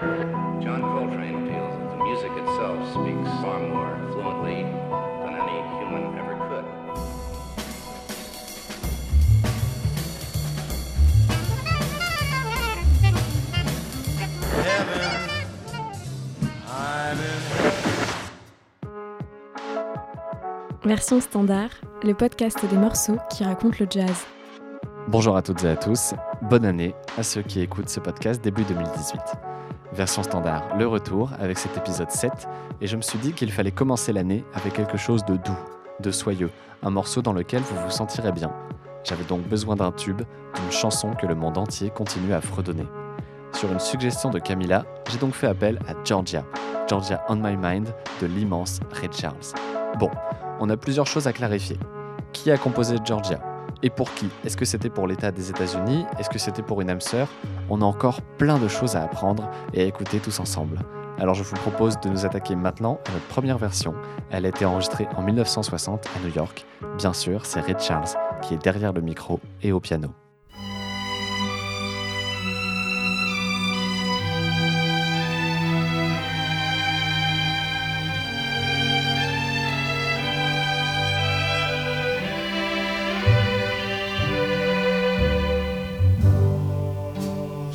John Coltrane feels that the music itself speaks far more fluently than any human ever could. Version standard, le podcast des morceaux qui racontent le jazz. Bonjour à toutes et à tous, bonne année à ceux qui écoutent ce podcast début 2018. Version standard, le retour avec cet épisode 7, et je me suis dit qu'il fallait commencer l'année avec quelque chose de doux, de soyeux, un morceau dans lequel vous vous sentirez bien. J'avais donc besoin d'un tube, d'une chanson que le monde entier continue à fredonner. Sur une suggestion de Camilla, j'ai donc fait appel à Georgia, Georgia on My Mind de l'immense Ray Charles. Bon, on a plusieurs choses à clarifier. Qui a composé Georgia? Et pour qui? Est-ce que c'était pour l'État des États-Unis? Est-ce que c'était pour une âme sœur? On a encore plein de choses à apprendre et à écouter tous ensemble. Alors je vous propose de nous attaquer maintenant à notre première version. Elle a été enregistrée en 1960 à New York. Bien sûr, c'est Ray Charles qui est derrière le micro et au piano.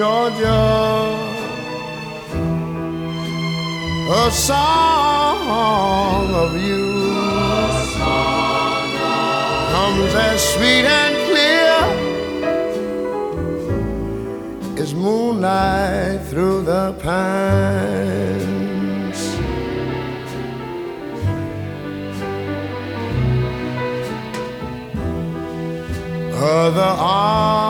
Georgia, a song of you comes as sweet and clear as moonlight through the pines. Other arms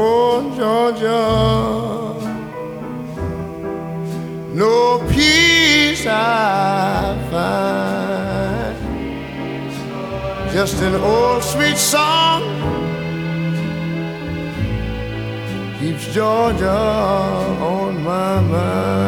Oh, Georgia, no peace I find. Just an old sweet song keeps Georgia on my mind.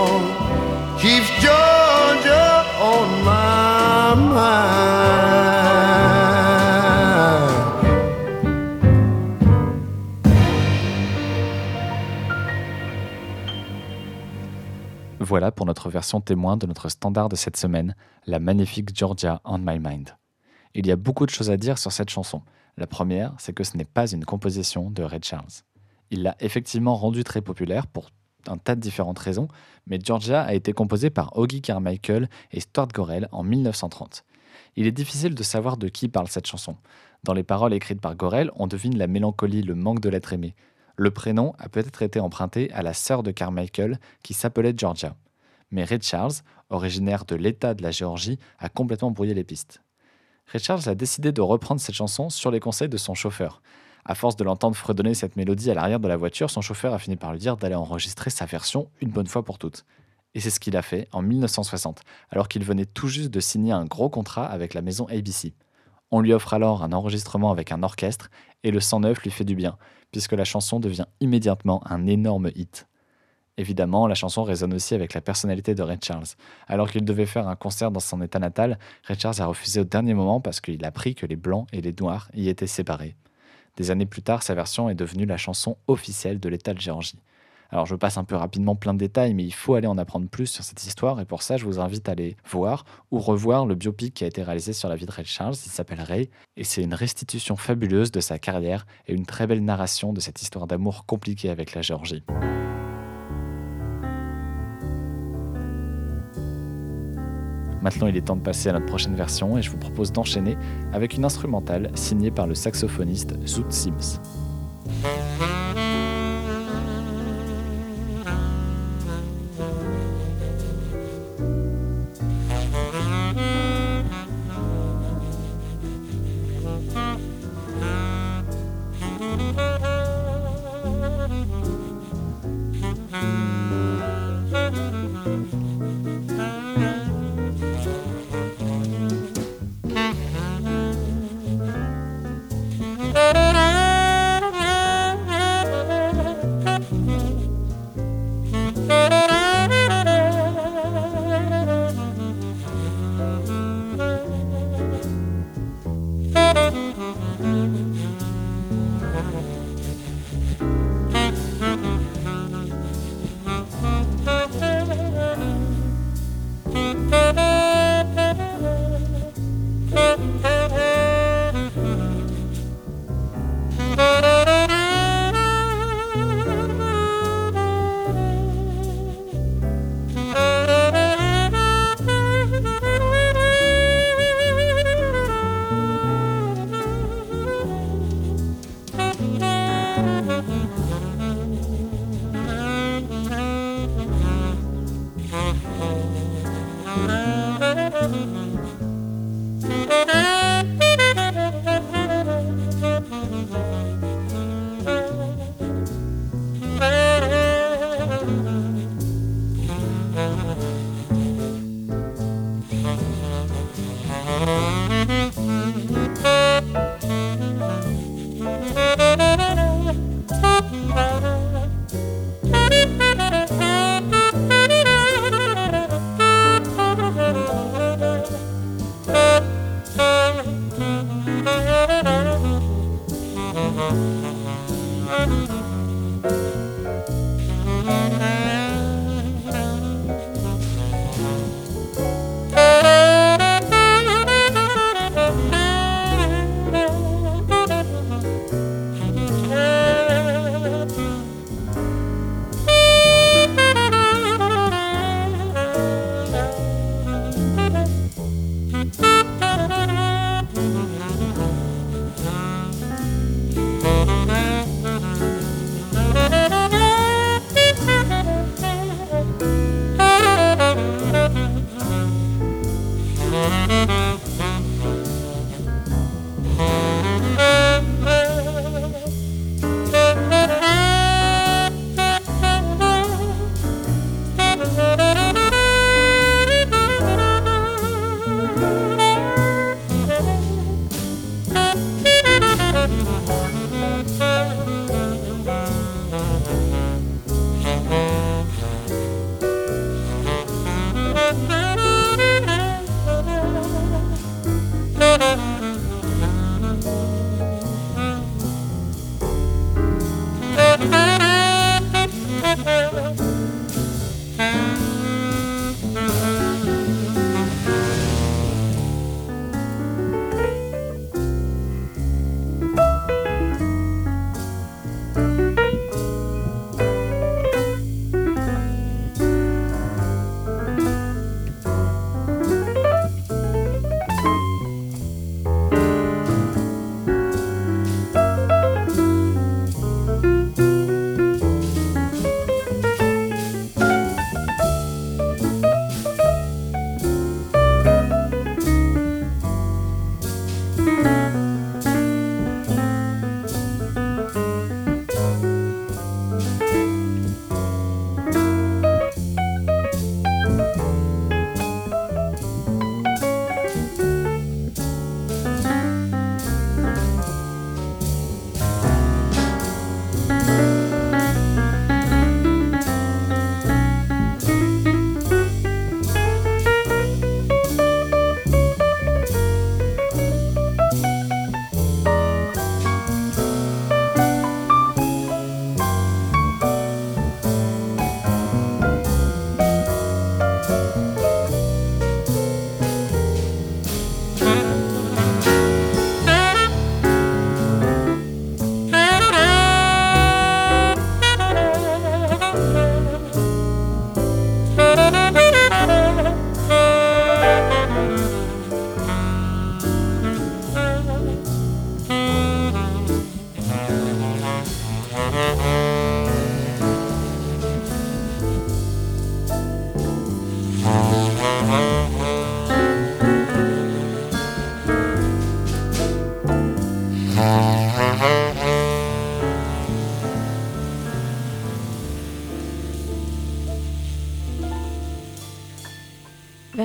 Voilà pour notre version témoin de notre standard de cette semaine, la magnifique Georgia on My Mind. Il y a beaucoup de choses à dire sur cette chanson. La première, c'est que ce n'est pas une composition de Ray Charles. Il l'a effectivement rendue très populaire pour un tas de différentes raisons, mais Georgia a été composé par Augie Carmichael et Stuart Gorel en 1930. Il est difficile de savoir de qui parle cette chanson. Dans les paroles écrites par Gorel, on devine la mélancolie, le manque de l'être aimé. Le prénom a peut-être été emprunté à la sœur de Carmichael qui s'appelait Georgia. Mais Ray Charles, originaire de l'État de la Géorgie, a complètement brouillé les pistes. Ray Charles a décidé de reprendre cette chanson sur les conseils de son chauffeur. À force de l'entendre fredonner cette mélodie à l'arrière de la voiture, son chauffeur a fini par lui dire d'aller enregistrer sa version une bonne fois pour toutes. Et c'est ce qu'il a fait en 1960, alors qu'il venait tout juste de signer un gros contrat avec la maison ABC. On lui offre alors un enregistrement avec un orchestre, et le 109 lui fait du bien, puisque la chanson devient immédiatement un énorme hit. Évidemment, la chanson résonne aussi avec la personnalité de Ray Charles. Alors qu'il devait faire un concert dans son état natal, Ray Charles a refusé au dernier moment parce qu'il a appris que les blancs et les noirs y étaient séparés. Des années plus tard, sa version est devenue la chanson officielle de l'État de Géorgie. Alors je passe un peu rapidement plein de détails, mais il faut aller en apprendre plus sur cette histoire, et pour ça je vous invite à aller voir ou revoir le biopic qui a été réalisé sur la vie de Ray Charles, il s'appelle Ray, et c'est une restitution fabuleuse de sa carrière et une très belle narration de cette histoire d'amour compliquée avec la Géorgie. Maintenant, il est temps de passer à notre prochaine version et je vous propose d'enchaîner avec une instrumentale signée par le saxophoniste Zoot Sims.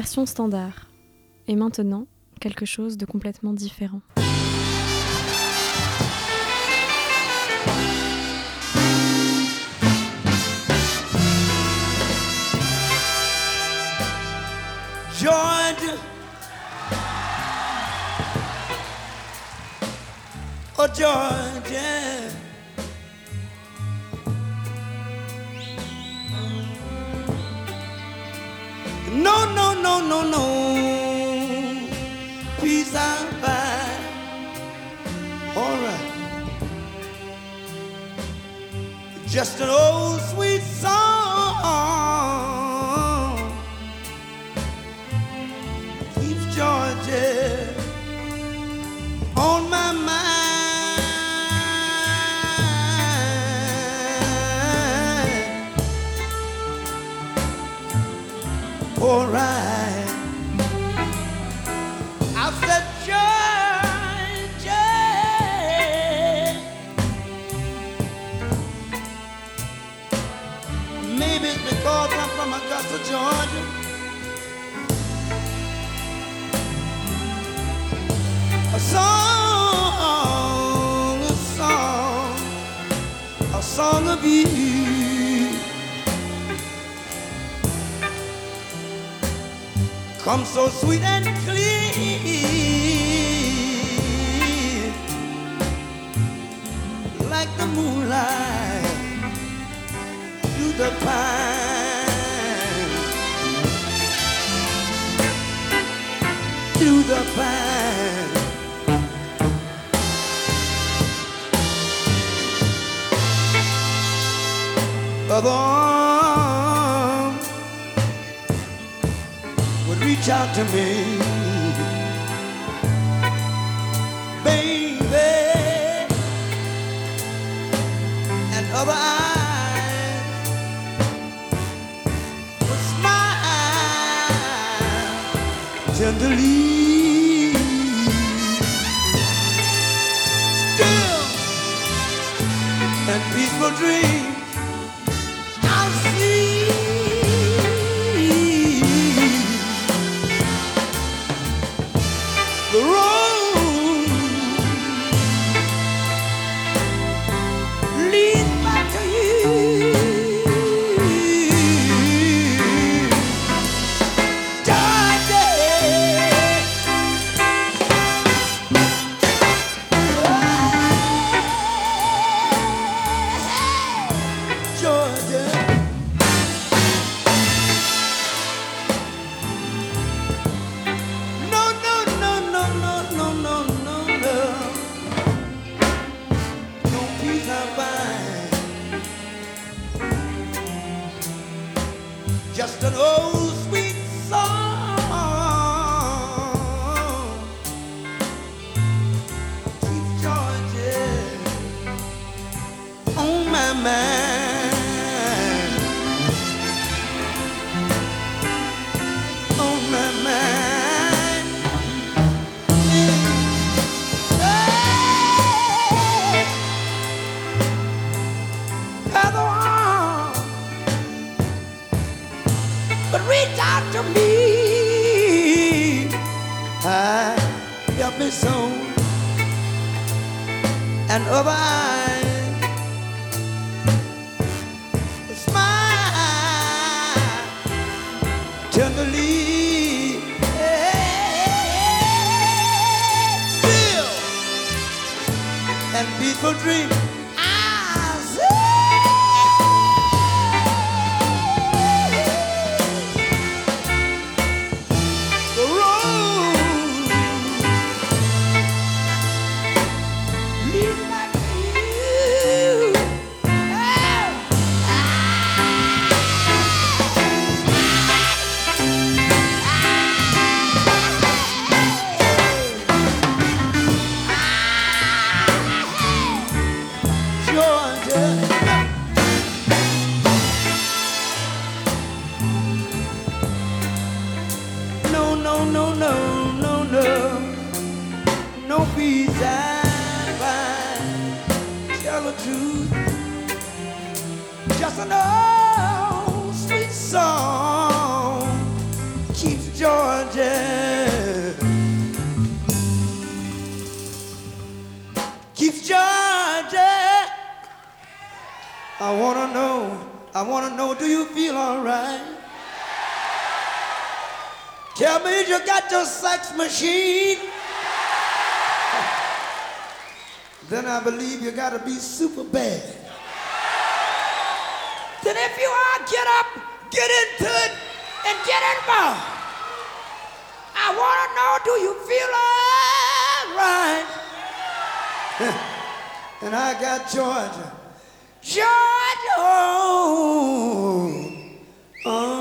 Standard. Et maintenant, quelque chose de complètement différent. Oh. No, no, no, no, no. Peace and fine. All right. Just an old sweet song. All right. I said. Maybe it's because I'm from Augusta, Georgia. A song, a song, a song of you. Come so sweet and clear, like the moonlight through the pine, through the pine. Other arms reach out to me, baby, and other eyes would smile tenderly. Still and peaceful dreams. Gotta be super bad. Then if you are, get up, get into it, and get involved. I wanna know, do you feel alright? and I got Georgia. Georgia oh, oh.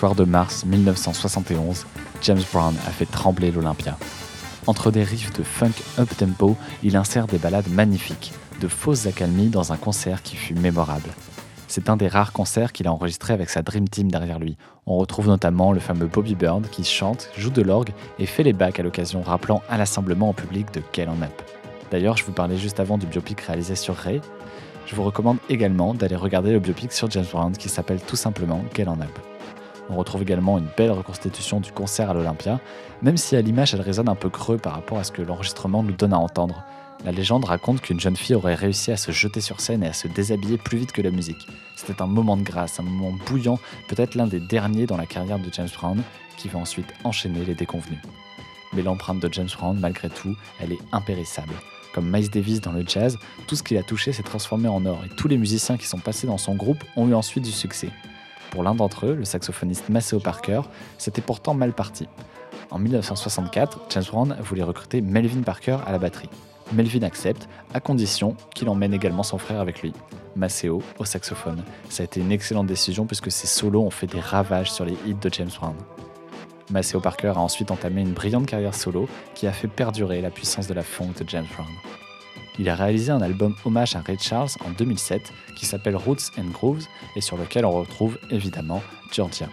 Soir de mars 1971, James Brown a fait trembler l'Olympia. Entre des riffs de funk up-tempo, il insère des ballades magnifiques, de fausses accalmies dans un concert qui fut mémorable. C'est un des rares concerts qu'il a enregistré avec sa Dream Team derrière lui. On retrouve notamment le fameux Bobby Bird qui chante, joue de l'orgue et fait les bacs à l'occasion, rappelant à l'assemblement en public de Get On Up. D'ailleurs, je vous parlais juste avant du biopic réalisé sur Ray. Je vous recommande également d'aller regarder le biopic sur James Brown qui s'appelle tout simplement Get On Up. On retrouve également une belle reconstitution du concert à l'Olympia, même si à l'image elle résonne un peu creux par rapport à ce que l'enregistrement nous donne à entendre. La légende raconte qu'une jeune fille aurait réussi à se jeter sur scène et à se déshabiller plus vite que la musique. C'était un moment de grâce, un moment bouillant, peut-être l'un des derniers dans la carrière de James Brown, qui va ensuite enchaîner les déconvenus. Mais l'empreinte de James Brown, malgré tout, elle est impérissable. Comme Miles Davis dans le jazz, tout ce qu'il a touché s'est transformé en or et tous les musiciens qui sont passés dans son groupe ont eu ensuite du succès. Pour l'un d'entre eux, le saxophoniste Maceo Parker, c'était pourtant mal parti. En 1964, James Brown voulait recruter Melvin Parker à la batterie. Melvin accepte, à condition qu'il emmène également son frère avec lui, Maceo, au saxophone. Ça a été une excellente décision puisque ses solos ont fait des ravages sur les hits de James Brown. Maceo Parker a ensuite entamé une brillante carrière solo qui a fait perdurer la puissance de la funk de James Brown. Il a réalisé un album hommage à Ray Charles en 2007 qui s'appelle Roots and Grooves et sur lequel on retrouve évidemment Georgia.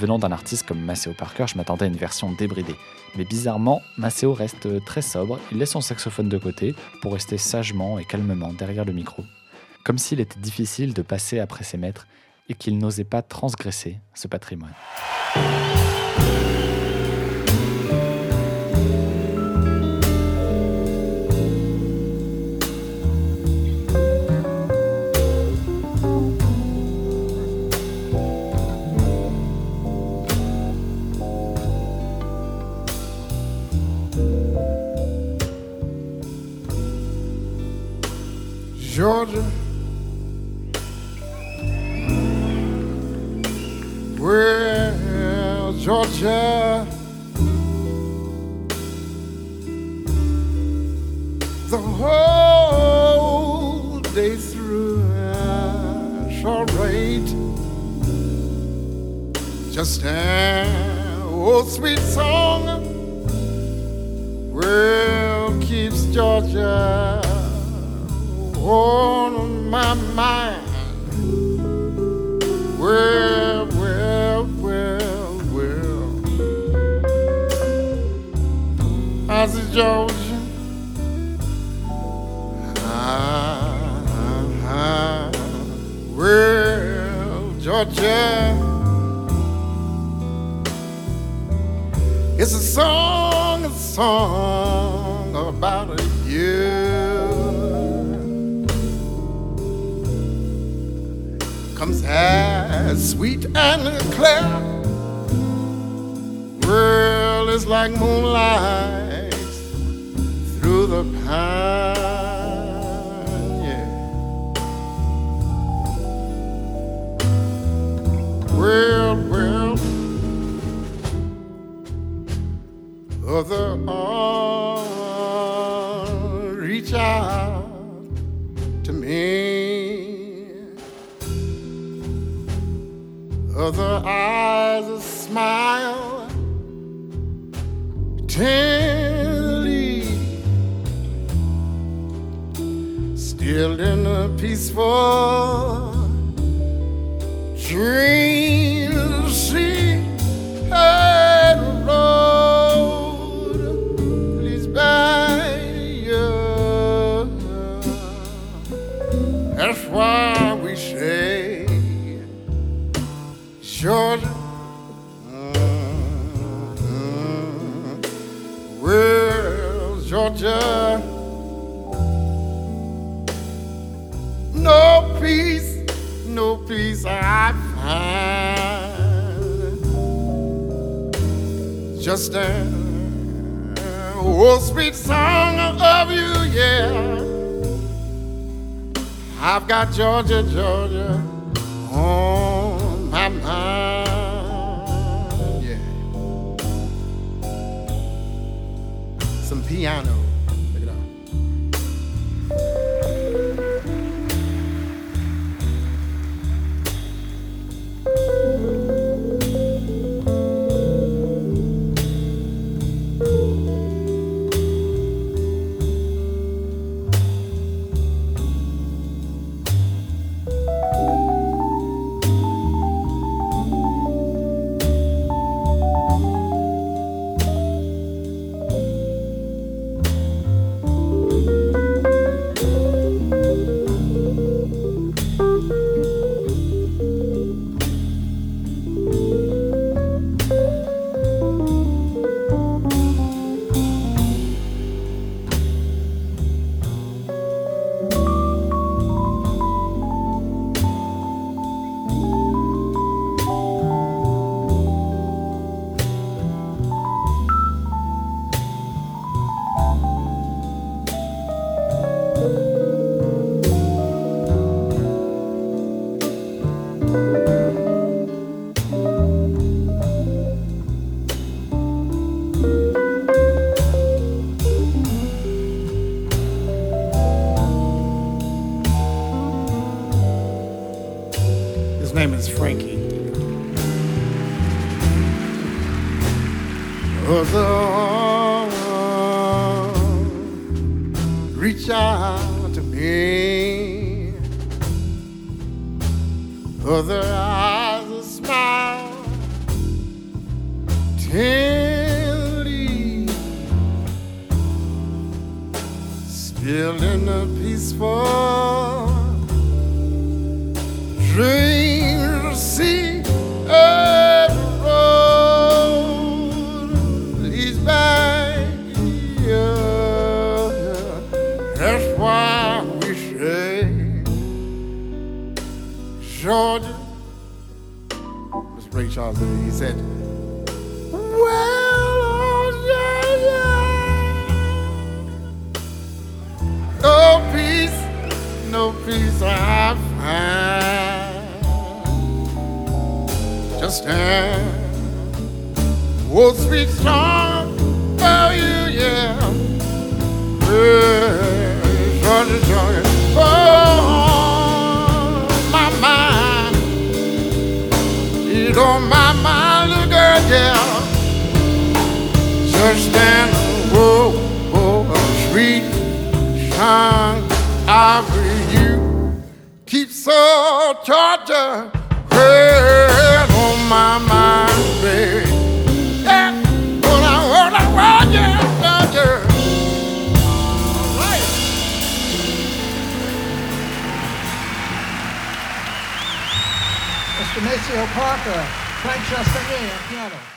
Venant d'un artiste comme Maceo Parker, je m'attendais à une version débridée. Mais bizarrement, Maceo reste très sobre, il laisse son saxophone de côté pour rester sagement et calmement derrière le micro. Comme s'il était difficile de passer après ses maîtres et qu'il n'osait pas transgresser ce patrimoine. Georgia. Well, Georgia. The whole day through, I sure right. Just an old sweet song. Well, keeps Georgia on my mind. Well, well, well, well. I said, Georgia. Ah, ah, ah. Well, Georgia. It's a song, a song about you. Comes as sweet and clear. World is like moonlight through the pine. Yeah. World, world, other arms other eyes a smile. Tenderly still in a peaceful dream Georgia, no peace, no peace I find. Just an old sweet song of you, yeah. I've got Georgia, Georgia on my mind. Piano. Georgia. Mr. Ray Charles, he said, Well, oh, yeah. No peace, no peace I find. Just an old sweet song of you, yeah. Yeah, Georgia, Georgia. Oh, It's on my mind, little girl, yeah. Just an old, old sweet song of you. Keep so Georgia head on my mind, Mr. Parker, Frank Chastenier on piano.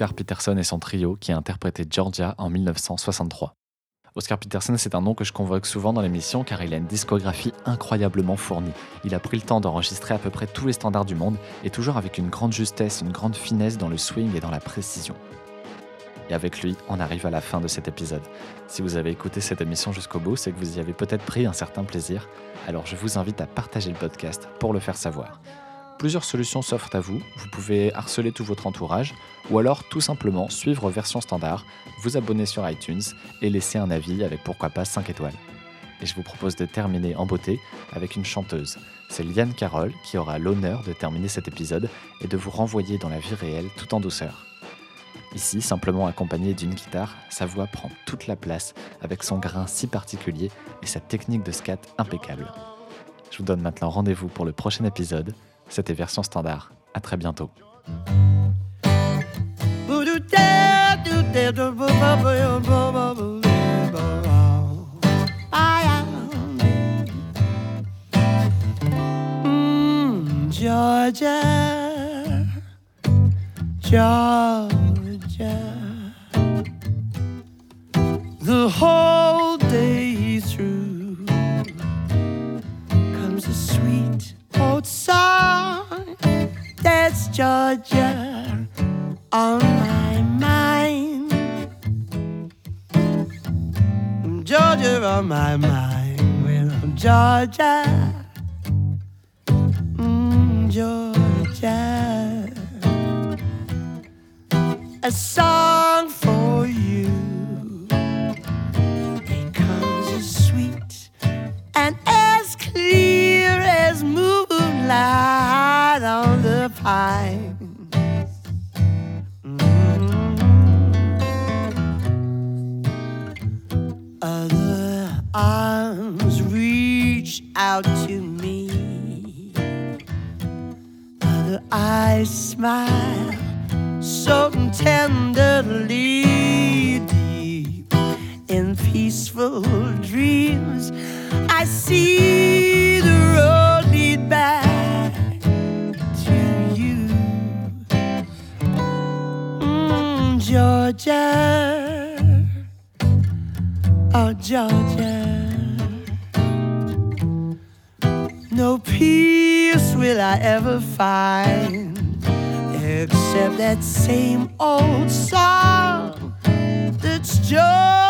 Oscar Peterson et son trio qui a interprété Georgia en 1963. Oscar Peterson, c'est un nom que je convoque souvent dans l'émission car il a une discographie incroyablement fournie. Il a pris le temps d'enregistrer à peu près tous les standards du monde et toujours avec une grande justesse, une grande finesse dans le swing et dans la précision. Et avec lui, on arrive à la fin de cet épisode. Si vous avez écouté cette émission jusqu'au bout, c'est que vous y avez peut-être pris un certain plaisir. Alors je vous invite à partager le podcast pour le faire savoir. Plusieurs solutions s'offrent à vous. Vous pouvez harceler tout votre entourage ou alors tout simplement suivre version standard, vous abonner sur iTunes et laisser un avis avec pourquoi pas 5 étoiles. Et je vous propose de terminer en beauté avec une chanteuse. C'est Liane Carole qui aura l'honneur de terminer cet épisode et de vous renvoyer dans la vie réelle tout en douceur. Ici, simplement accompagnée d'une guitare, sa voix prend toute la place avec son grain si particulier et sa technique de scat impeccable. Je vous donne maintenant rendez-vous pour le prochain épisode. C'était version standard. À très bientôt. Mm, Georgia, my mind. Well, Georgia. Mm, Georgia. A song except that same old song that's Georgia